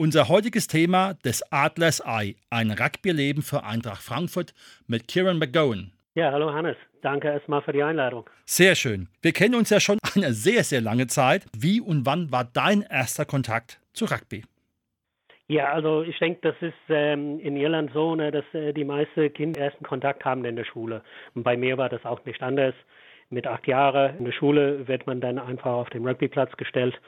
Unser heutiges Thema des Adlers Eye, ein Rugbyleben für Eintracht Frankfurt mit Kieran McGowan. Ja, hallo Hannes. Danke erstmal für die Einladung. Sehr schön. Wir kennen uns ja schon eine sehr, sehr lange Zeit. Wie und wann war dein erster Kontakt zu Rugby? Ja, also ich denke, das ist ähm, in Irland so, ne, dass äh, die meisten Kinder ersten Kontakt haben in der Schule. Und bei mir war das auch nicht anders mit acht Jahren in der Schule wird man dann einfach auf den Rugbyplatz gestellt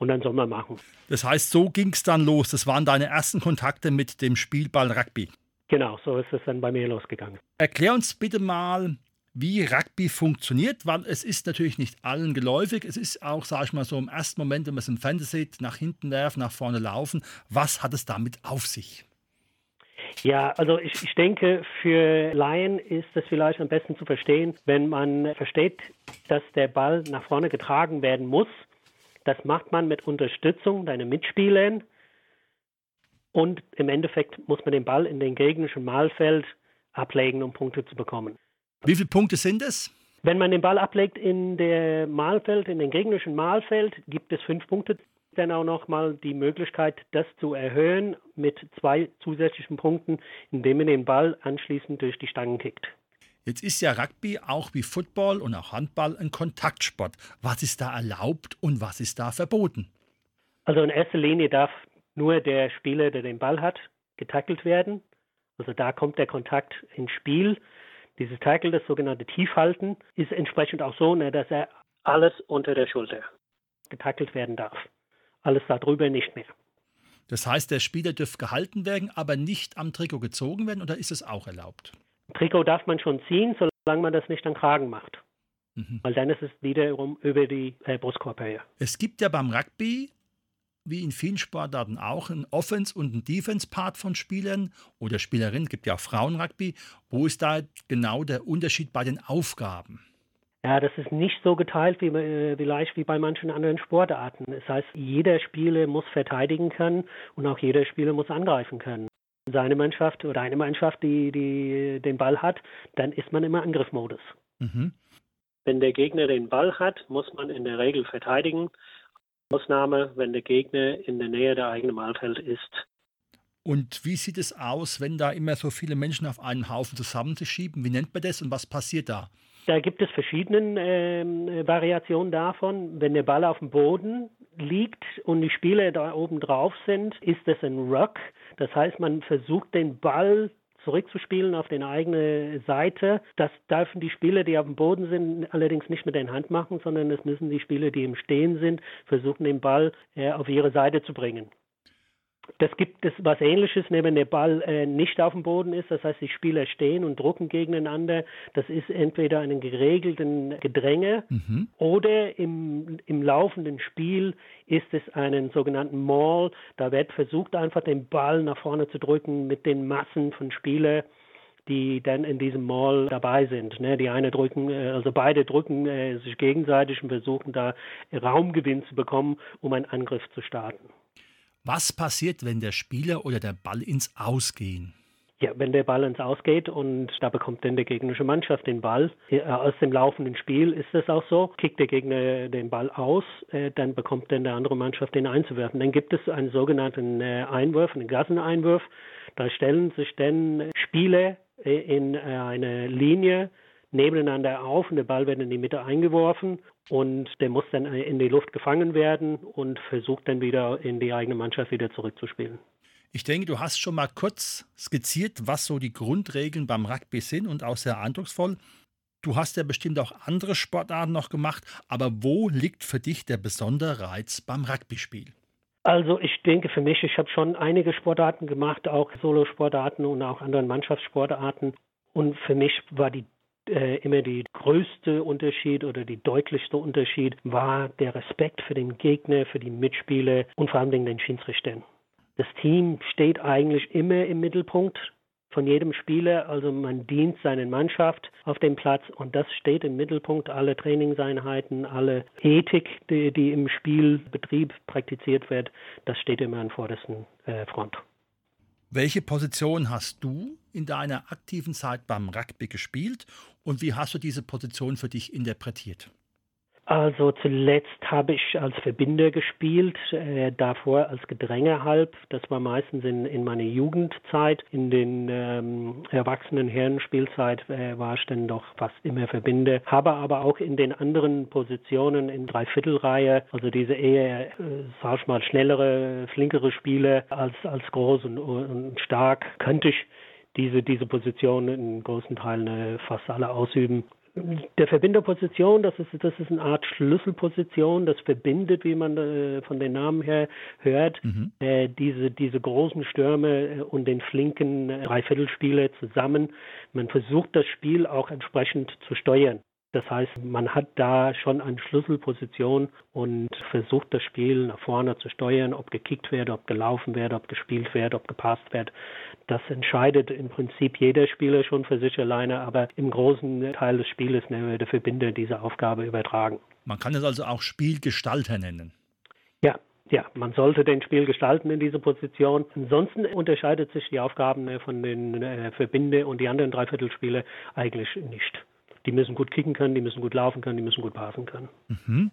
und dann soll man machen. Das heißt, so ging es dann los. Das waren deine ersten Kontakte mit dem Spielball Rugby. Genau, so ist es dann bei mir losgegangen. Erklär uns bitte mal, wie Rugby funktioniert, weil es ist natürlich nicht allen geläufig. Es ist auch, sage ich mal, so im ersten Moment, wenn man es im Fantasy sieht, nach hinten werfen, nach vorne laufen. Was hat es damit auf sich? Ja, also ich, ich denke, für Laien ist es vielleicht am besten zu verstehen, wenn man versteht, dass der Ball nach vorne getragen werden muss. Das macht man mit Unterstützung deiner Mitspieler. Und im Endeffekt muss man den Ball in den gegnerischen Malfeld ablegen, um Punkte zu bekommen. Wie viele Punkte sind es? Wenn man den Ball ablegt in der Malfeld, in den gegnerischen Malfeld, gibt es fünf Punkte dann auch noch mal die Möglichkeit, das zu erhöhen mit zwei zusätzlichen Punkten, indem man den Ball anschließend durch die Stangen kickt. Jetzt ist ja Rugby auch wie Football und auch Handball ein Kontaktsport. Was ist da erlaubt und was ist da verboten? Also in erster Linie darf nur der Spieler, der den Ball hat, getackelt werden. Also da kommt der Kontakt ins Spiel. Dieses Tackle, das sogenannte Tiefhalten, ist entsprechend auch so, ne, dass er alles unter der Schulter getackelt werden darf. Alles darüber nicht mehr. Das heißt, der Spieler dürfte gehalten werden, aber nicht am Trikot gezogen werden oder ist es auch erlaubt? Trikot darf man schon ziehen, solange man das nicht am Kragen macht. Mhm. Weil dann ist es wiederum über die äh, Brustkorb Es gibt ja beim Rugby, wie in vielen Sportarten auch, einen Offense- und einen Defense-Part von Spielern oder Spielerinnen. Es gibt ja auch Frauenrugby. Wo ist da genau der Unterschied bei den Aufgaben? Ja, das ist nicht so geteilt wie äh, vielleicht wie bei manchen anderen Sportarten. Das heißt, jeder Spieler muss verteidigen können und auch jeder Spieler muss angreifen können. Seine Mannschaft oder eine Mannschaft, die, die den Ball hat, dann ist man im Angriffmodus. Mhm. Wenn der Gegner den Ball hat, muss man in der Regel verteidigen. Ausnahme, wenn der Gegner in der Nähe der eigenen Malfeld ist. Und wie sieht es aus, wenn da immer so viele Menschen auf einen Haufen zusammenschieben? Wie nennt man das und was passiert da? Da gibt es verschiedene äh, Variationen davon. Wenn der Ball auf dem Boden liegt und die Spieler da oben drauf sind, ist das ein Ruck. Das heißt, man versucht den Ball zurückzuspielen auf die eigene Seite. Das dürfen die Spieler, die auf dem Boden sind, allerdings nicht mit der Hand machen, sondern das müssen die Spieler, die im Stehen sind, versuchen, den Ball äh, auf ihre Seite zu bringen. Das gibt es was ähnliches, wenn der Ball äh, nicht auf dem Boden ist, das heißt die Spieler stehen und drucken gegeneinander. Das ist entweder einen geregelten Gedränge mhm. oder im, im laufenden Spiel ist es einen sogenannten Maul. Da wird versucht einfach den Ball nach vorne zu drücken mit den Massen von Spielern die dann in diesem Mall dabei sind. Ne? Die eine drücken, äh, also beide drücken äh, sich gegenseitig und versuchen da Raumgewinn zu bekommen, um einen Angriff zu starten. Was passiert, wenn der Spieler oder der Ball ins Ausgehen? Ja, wenn der Ball ins Ausgeht und da bekommt dann die gegnerische Mannschaft den Ball. Äh, aus dem laufenden Spiel ist das auch so. Kickt der Gegner den Ball aus, äh, dann bekommt dann der andere Mannschaft den einzuwerfen. Dann gibt es einen sogenannten äh, Einwurf, einen Gasseneinwurf. Da stellen sich dann Spieler in eine Linie nebeneinander auf und der Ball wird in die Mitte eingeworfen und der muss dann in die Luft gefangen werden und versucht dann wieder in die eigene Mannschaft wieder zurückzuspielen. Ich denke, du hast schon mal kurz skizziert, was so die Grundregeln beim Rugby sind und auch sehr eindrucksvoll. Du hast ja bestimmt auch andere Sportarten noch gemacht, aber wo liegt für dich der besondere Reiz beim Rugby-Spiel? Also ich denke für mich, ich habe schon einige Sportarten gemacht, auch Solosportarten und auch anderen Mannschaftssportarten. Und für mich war die äh, immer die größte Unterschied oder die deutlichste Unterschied war der Respekt für den Gegner, für die Mitspieler und vor allem den Schiedsrichtern. Das Team steht eigentlich immer im Mittelpunkt von jedem Spieler. Also man dient seinen Mannschaft auf dem Platz und das steht im Mittelpunkt. Alle Trainingseinheiten, alle Ethik, die, die im Spielbetrieb praktiziert wird, das steht immer an vordersten äh, Front. Welche Position hast du in deiner aktiven Zeit beim Rugby gespielt und wie hast du diese Position für dich interpretiert? Also zuletzt habe ich als Verbinder gespielt, äh, davor als Gedrängehalb. Das war meistens in, in meiner Jugendzeit. In den ähm, erwachsenen Herrenspielzeit äh, war ich dann doch fast immer Verbinder. Habe aber auch in den anderen Positionen in Dreiviertelreihe, also diese eher, äh, sag ich mal, schnellere, flinkere Spiele als, als groß und, und stark, könnte ich diese, diese Position in großen Teilen äh, fast alle ausüben der Verbinderposition, das ist, das ist eine Art Schlüsselposition, das verbindet, wie man äh, von den Namen her hört, mhm. äh, diese, diese großen Stürme äh, und den flinken äh, Dreiviertelspieler zusammen. Man versucht das Spiel auch entsprechend zu steuern. Das heißt, man hat da schon eine Schlüsselposition und versucht das Spiel nach vorne zu steuern, ob gekickt wird, ob gelaufen wird, ob gespielt wird, ob gepasst wird. Das entscheidet im Prinzip jeder Spieler schon für sich alleine, aber im großen Teil des Spieles ne, der Verbinder diese Aufgabe übertragen. Man kann es also auch Spielgestalter nennen. Ja, ja, man sollte den Spiel gestalten in dieser Position. Ansonsten unterscheidet sich die Aufgaben ne, von den äh, Verbinde und die anderen Dreiviertelspiele eigentlich nicht. Die müssen gut kicken können, die müssen gut laufen können, die müssen gut passen können. Mhm.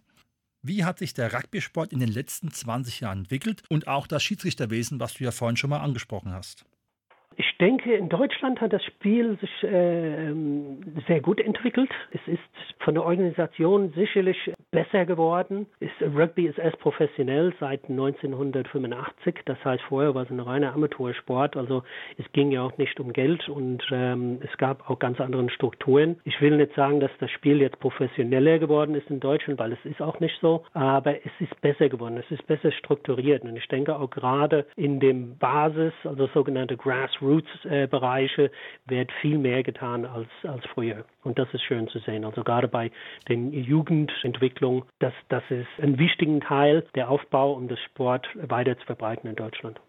Wie hat sich der Rugby-Sport in den letzten 20 Jahren entwickelt und auch das Schiedsrichterwesen, was du ja vorhin schon mal angesprochen hast? Ich denke, in Deutschland hat das Spiel sich äh, sehr gut entwickelt. Es ist von der Organisation sicherlich besser geworden. Ist, Rugby ist erst professionell seit 1985. Das heißt, vorher war es ein reiner Amateursport. Also es ging ja auch nicht um Geld und ähm, es gab auch ganz andere Strukturen. Ich will nicht sagen, dass das Spiel jetzt professioneller geworden ist in Deutschland, weil es ist auch nicht so. Aber es ist besser geworden. Es ist besser strukturiert. Und ich denke auch gerade in dem Basis, also sogenannte Grassroots Roots-Bereiche wird viel mehr getan als, als früher. Und das ist schön zu sehen. Also gerade bei den Jugendentwicklung, das, das ist ein wichtiger Teil der Aufbau, um das Sport weiter zu verbreiten in Deutschland.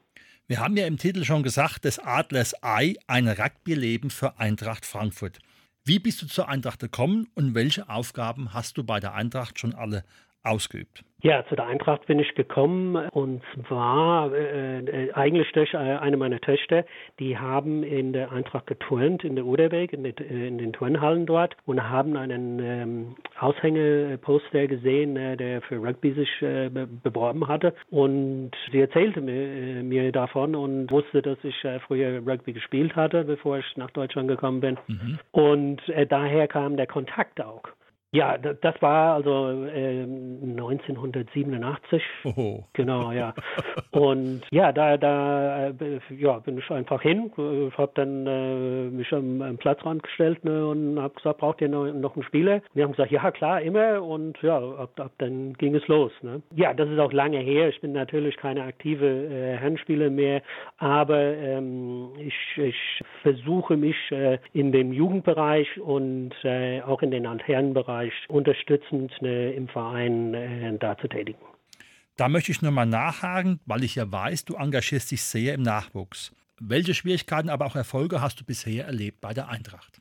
Wir haben ja im Titel schon gesagt, des Adlers Ei, ein Rugby-Leben für Eintracht Frankfurt. Wie bist du zur Eintracht gekommen und welche Aufgaben hast du bei der Eintracht schon alle ausgeübt? Ja, zu der Eintracht bin ich gekommen und zwar äh, äh, eigentlich durch äh, eine meiner Töchter, die haben in der Eintracht geturnt in der Oderweg, in, äh, in, den Turnhallen dort und haben einen ähm, Aushängeposter gesehen, äh, der für Rugby sich äh, be beworben hatte und sie erzählte mir, mir davon und wusste, dass ich früher Rugby gespielt hatte, bevor ich nach Deutschland gekommen bin mhm. und daher kam der Kontakt auch. Ja, das war also äh, 1987. Oho. Genau, ja. Und ja, da, da äh, ja, bin ich einfach hin, Ich habe dann äh, mich am, am, Platzrand gestellt ne, und habe gesagt, braucht ihr noch, noch einen Spieler? Und die haben gesagt, ja klar, immer. Und ja, ab, ab dann ging es los. Ne. Ja, das ist auch lange her. Ich bin natürlich keine aktive äh, Herrenspieler mehr, aber ähm, ich, ich versuche mich äh, in dem Jugendbereich und äh, auch in den Altherrenbereich Bereich unterstützend ne, im Verein äh, da zu tätigen. Da möchte ich nur mal nachhaken, weil ich ja weiß, du engagierst dich sehr im Nachwuchs. Welche Schwierigkeiten, aber auch Erfolge hast du bisher erlebt bei der Eintracht?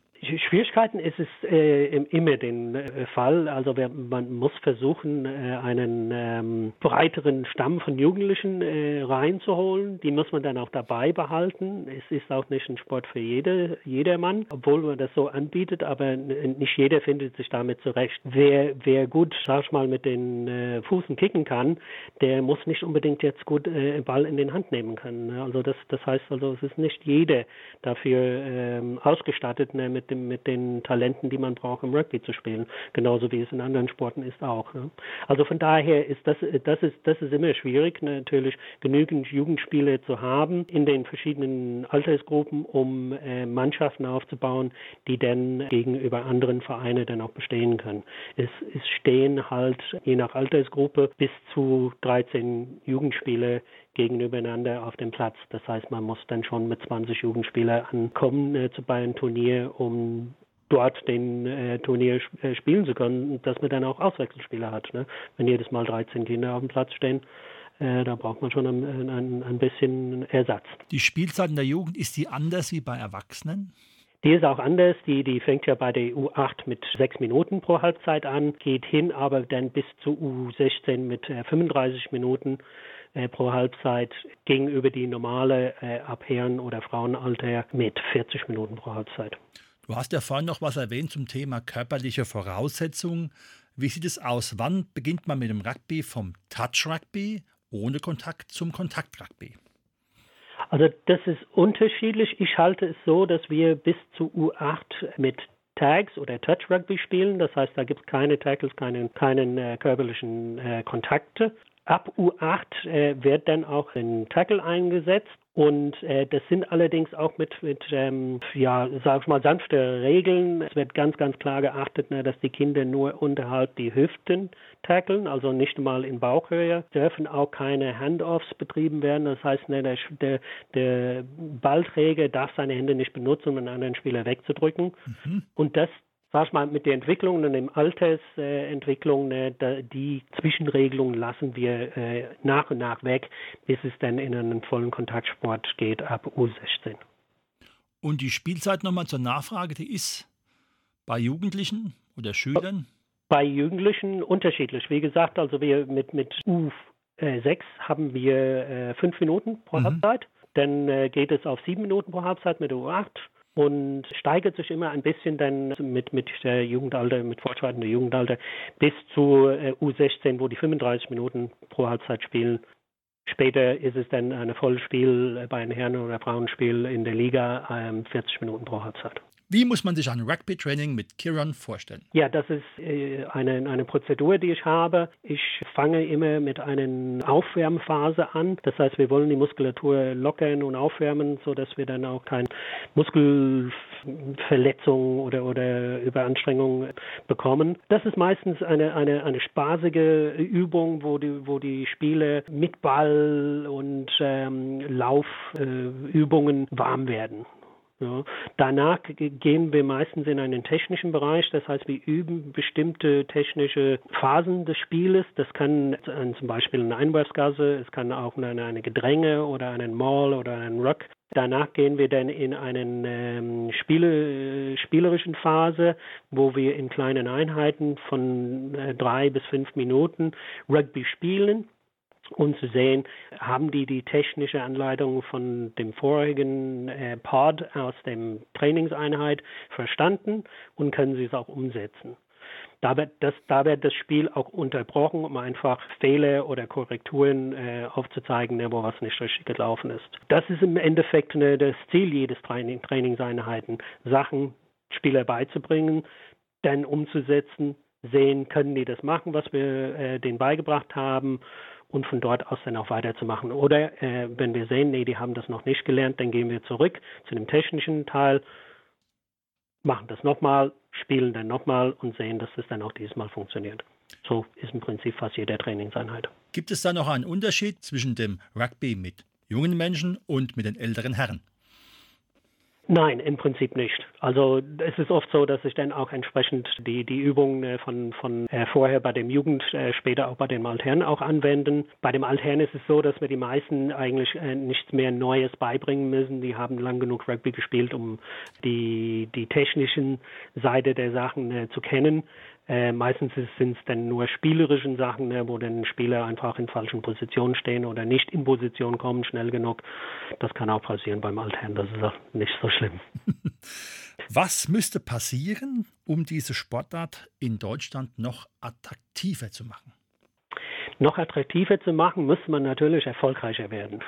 Schwierigkeiten ist es äh, immer den äh, Fall. Also wer, man muss versuchen, äh, einen ähm, breiteren Stamm von Jugendlichen äh, reinzuholen. Die muss man dann auch dabei behalten. Es ist auch nicht ein Sport für jede, jedermann, obwohl man das so anbietet, aber nicht jeder findet sich damit zurecht. Wer, wer gut, sag ich mal, mit den äh, Fußen kicken kann, der muss nicht unbedingt jetzt gut Ball in den Hand nehmen können. Ne? Also das, das heißt also, es ist nicht jeder dafür ähm, ausgestattet ne, mit dem mit den Talenten, die man braucht, im Rugby zu spielen. Genauso wie es in anderen Sporten ist auch. Ne? Also von daher ist das, das ist, das ist immer schwierig, natürlich genügend Jugendspiele zu haben in den verschiedenen Altersgruppen, um äh, Mannschaften aufzubauen, die dann gegenüber anderen Vereinen dann auch bestehen können. Es, es stehen halt je nach Altersgruppe bis zu 13 Jugendspiele gegenübereinander auf dem Platz. Das heißt, man muss dann schon mit 20 Jugendspielern ankommen äh, zu einem Turnier, um dort den äh, Turnier äh, spielen zu können, dass man dann auch Auswechselspieler hat. Ne? Wenn jedes Mal 13 Kinder auf dem Platz stehen, äh, da braucht man schon ein, ein, ein bisschen Ersatz. Die Spielzeit in der Jugend, ist die anders wie bei Erwachsenen? Die ist auch anders. Die, die fängt ja bei der U8 mit sechs Minuten pro Halbzeit an, geht hin aber dann bis zu U16 mit 35 äh, Minuten äh, pro Halbzeit gegenüber die normale äh, ab Herren- oder Frauenalter mit 40 Minuten pro Halbzeit. Du hast ja vorhin noch was erwähnt zum Thema körperliche Voraussetzungen. Wie sieht es aus? Wann beginnt man mit dem Rugby vom Touch-Rugby ohne Kontakt zum Kontakt-Rugby? Also das ist unterschiedlich. Ich halte es so, dass wir bis zu U8 mit Tags oder Touch Rugby spielen. Das heißt, da gibt es keine Tackles, keinen, keinen äh, körperlichen äh, Kontakte. Ab U8 äh, wird dann auch ein Tackle eingesetzt und äh, das sind allerdings auch mit, mit ähm, ja, sag ich mal, sanfte Regeln. Es wird ganz, ganz klar geachtet, ne, dass die Kinder nur unterhalb die Hüften tackeln, also nicht mal in Bauchhöhe. Dürfen auch keine Handoffs betrieben werden. Das heißt, ne, der, der, der Ballträger darf seine Hände nicht benutzen, um einen anderen Spieler wegzudrücken. Mhm. Und das sag ich mal, mit den Entwicklungen und den Altersentwicklungen, äh, die Zwischenregelungen lassen wir äh, nach und nach weg, bis es dann in einen vollen Kontaktsport geht ab U16. Und die Spielzeit nochmal zur Nachfrage, die ist bei Jugendlichen oder Schülern? Bei Jugendlichen unterschiedlich. Wie gesagt, also wir mit, mit U6 haben wir äh, fünf Minuten pro mhm. Halbzeit. Dann äh, geht es auf sieben Minuten pro Halbzeit mit U8 und steigert sich immer ein bisschen dann mit, mit der Jugendalter, mit fortschreitendem Jugendalter bis zu äh, U16, wo die 35 Minuten pro Halbzeit spielen. Später ist es dann ein Vollspiel bei einem Herren- oder Frauenspiel in der Liga, ähm, 40 Minuten pro Halbzeit. Wie muss man sich ein Rugby-Training mit Kiran vorstellen? Ja, das ist äh, eine, eine Prozedur, die ich habe. Ich fange immer mit einer Aufwärmphase an. Das heißt, wir wollen die Muskulatur lockern und aufwärmen, sodass wir dann auch keine Muskelverletzung oder, oder Überanstrengung bekommen. Das ist meistens eine, eine, eine spaßige Übung, wo die, wo die Spieler mit Ball und ähm, Laufübungen warm werden. Ja. Danach gehen wir meistens in einen technischen Bereich, das heißt, wir üben bestimmte technische Phasen des Spieles. Das kann zum Beispiel eine Einwurfsgasse, es kann auch eine, eine Gedränge oder einen Maul oder einen Ruck. Danach gehen wir dann in eine ähm, Spiele, spielerischen Phase, wo wir in kleinen Einheiten von äh, drei bis fünf Minuten Rugby spielen um zu sehen, haben die die technische Anleitung von dem vorigen äh, Pod aus dem Trainingseinheit verstanden und können sie es auch umsetzen. Da wird, das, da wird das Spiel auch unterbrochen, um einfach Fehler oder Korrekturen äh, aufzuzeigen, ne, wo was nicht richtig gelaufen ist. Das ist im Endeffekt ne, das Ziel jedes Training, Trainingseinheiten, Sachen Spieler beizubringen, dann umzusetzen, sehen, können die das machen, was wir äh, denen beigebracht haben und von dort aus dann auch weiterzumachen. Oder äh, wenn wir sehen, nee, die haben das noch nicht gelernt, dann gehen wir zurück zu dem technischen Teil, machen das nochmal, spielen dann nochmal und sehen, dass das dann auch dieses Mal funktioniert. So ist im Prinzip fast jede Trainingseinheit. Gibt es da noch einen Unterschied zwischen dem Rugby mit jungen Menschen und mit den älteren Herren? Nein, im Prinzip nicht. Also es ist oft so, dass sich dann auch entsprechend die, die Übungen äh, von, von äh, vorher bei dem Jugend, äh, später auch bei dem Altherren auch anwenden. Bei dem Altherren ist es so, dass wir die meisten eigentlich äh, nichts mehr Neues beibringen müssen. Die haben lang genug Rugby gespielt, um die, die technischen Seite der Sachen äh, zu kennen. Äh, meistens sind es dann nur spielerischen Sachen, ne, wo dann Spieler einfach in falschen Positionen stehen oder nicht in Position kommen, schnell genug. Das kann auch passieren beim Altherren, das ist auch nicht so schlimm. Was müsste passieren, um diese Sportart in Deutschland noch attraktiver zu machen? Noch attraktiver zu machen, muss man natürlich erfolgreicher werden.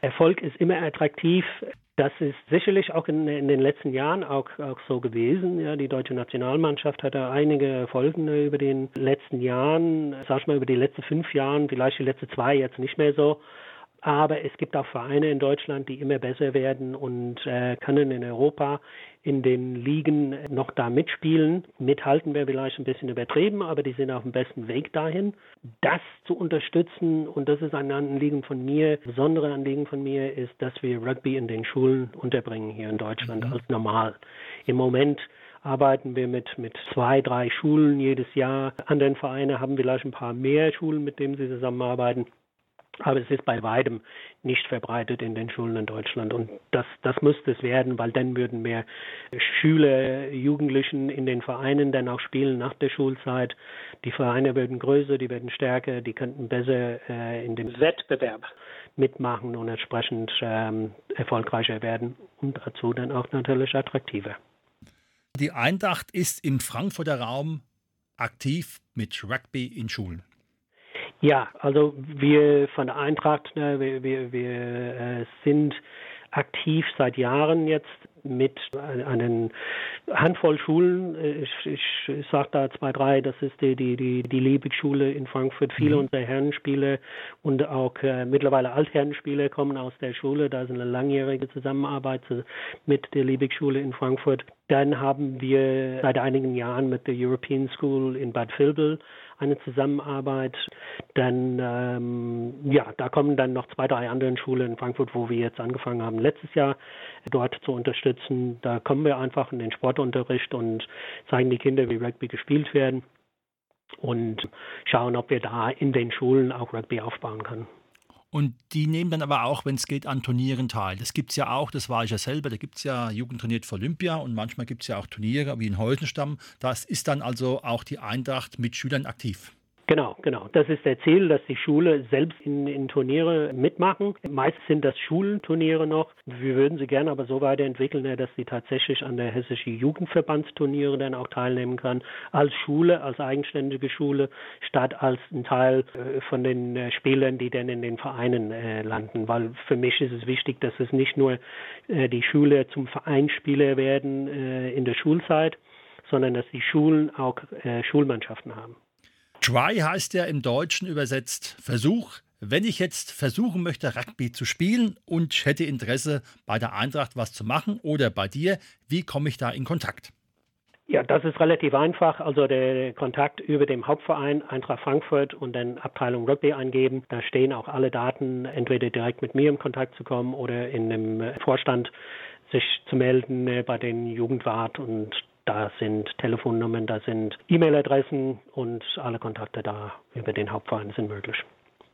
Erfolg ist immer attraktiv. Das ist sicherlich auch in, in den letzten Jahren auch, auch, so gewesen. Ja, die deutsche Nationalmannschaft hatte einige Erfolge über den letzten Jahren, sag ich mal über die letzten fünf Jahren, vielleicht die letzten zwei jetzt nicht mehr so. Aber es gibt auch Vereine in Deutschland, die immer besser werden und äh, können in Europa in den Ligen noch da mitspielen. Mithalten wäre vielleicht ein bisschen übertrieben, aber die sind auf dem besten Weg dahin. Das zu unterstützen, und das ist ein Anliegen von mir, besondere Anliegen von mir, ist, dass wir Rugby in den Schulen unterbringen hier in Deutschland mhm. als normal. Im Moment arbeiten wir mit, mit zwei, drei Schulen jedes Jahr. Anderen Vereine haben vielleicht ein paar mehr Schulen, mit denen sie zusammenarbeiten. Aber es ist bei weitem nicht verbreitet in den Schulen in Deutschland. Und das, das müsste es werden, weil dann würden mehr Schüler, Jugendlichen in den Vereinen dann auch spielen nach der Schulzeit. Die Vereine würden größer, die werden stärker, die könnten besser äh, in dem Wettbewerb mitmachen und entsprechend ähm, erfolgreicher werden und dazu dann auch natürlich attraktiver. Die Eintracht ist im Frankfurter Raum aktiv mit Rugby in Schulen. Ja, also wir von der Eintracht, ne, wir, wir, wir äh, sind aktiv seit Jahren jetzt mit einer Handvoll Schulen. Ich, ich, ich sage da zwei, drei. Das ist die, die, die, die Liebig-Schule in Frankfurt. Viele mhm. unserer Herrenspiele und auch äh, mittlerweile Altherrenspiele kommen aus der Schule. Da ist eine langjährige Zusammenarbeit mit der Liebig-Schule in Frankfurt. Dann haben wir seit einigen Jahren mit der European School in Bad Vilbel eine Zusammenarbeit. Dann, ähm, ja, da kommen dann noch zwei, drei andere Schulen in Frankfurt, wo wir jetzt angefangen haben, letztes Jahr dort zu unterstützen. Da kommen wir einfach in den Sportunterricht und zeigen die Kinder, wie Rugby gespielt werden und schauen, ob wir da in den Schulen auch Rugby aufbauen können. Und die nehmen dann aber auch, wenn es geht, an Turnieren teil. Das gibt es ja auch, das war ich ja selber, da gibt es ja Jugendturnier für Olympia und manchmal gibt es ja auch Turniere wie in Heusenstamm. Das ist dann also auch die Eintracht mit Schülern aktiv. Genau, genau. Das ist der Ziel, dass die Schule selbst in, in Turniere mitmachen. Meist sind das Schulturniere noch. Wir würden sie gerne aber so weiterentwickeln, dass sie tatsächlich an der hessischen Jugendverbandsturniere dann auch teilnehmen kann. Als Schule, als eigenständige Schule, statt als ein Teil äh, von den äh, Spielern, die dann in den Vereinen äh, landen. Weil für mich ist es wichtig, dass es nicht nur die Schüler zum Vereinsspieler werden in der Schulzeit, sondern dass die Schulen auch Schulmannschaften haben. Try heißt ja im Deutschen übersetzt Versuch. Wenn ich jetzt versuchen möchte, Rugby zu spielen und hätte Interesse, bei der Eintracht was zu machen oder bei dir, wie komme ich da in Kontakt? Ja, das ist relativ einfach. Also der Kontakt über dem Hauptverein Eintracht Frankfurt und dann Abteilung Rugby eingeben. Da stehen auch alle Daten, entweder direkt mit mir in Kontakt zu kommen oder in dem Vorstand sich zu melden äh, bei den Jugendwart und da sind Telefonnummern, da sind E-Mail-Adressen und alle Kontakte da über den Hauptverein sind möglich.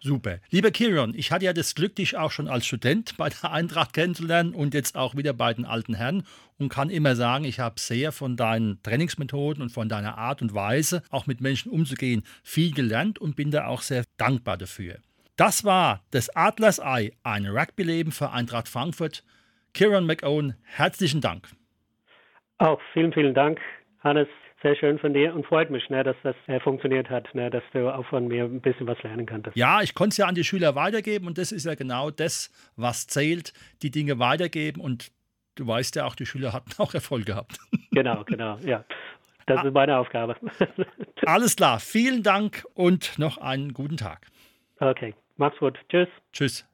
Super. Lieber Kirion, ich hatte ja das Glück, dich auch schon als Student bei der Eintracht kennenzulernen und jetzt auch wieder bei den alten Herren und kann immer sagen, ich habe sehr von deinen Trainingsmethoden und von deiner Art und Weise, auch mit Menschen umzugehen, viel gelernt und bin da auch sehr dankbar dafür. Das war das Adlers Ei, ein Rugby-Leben für Eintracht Frankfurt. Kieran McOwen, herzlichen Dank. Auch vielen, vielen Dank, Hannes. Sehr schön von dir und freut mich, ne, dass das äh, funktioniert hat, ne, dass du auch von mir ein bisschen was lernen konntest. Ja, ich konnte es ja an die Schüler weitergeben und das ist ja genau das, was zählt, die Dinge weitergeben und du weißt ja auch, die Schüler hatten auch Erfolg gehabt. Genau, genau, ja. Das ah. ist meine Aufgabe. Alles klar, vielen Dank und noch einen guten Tag. Okay, mach's gut. Tschüss. Tschüss.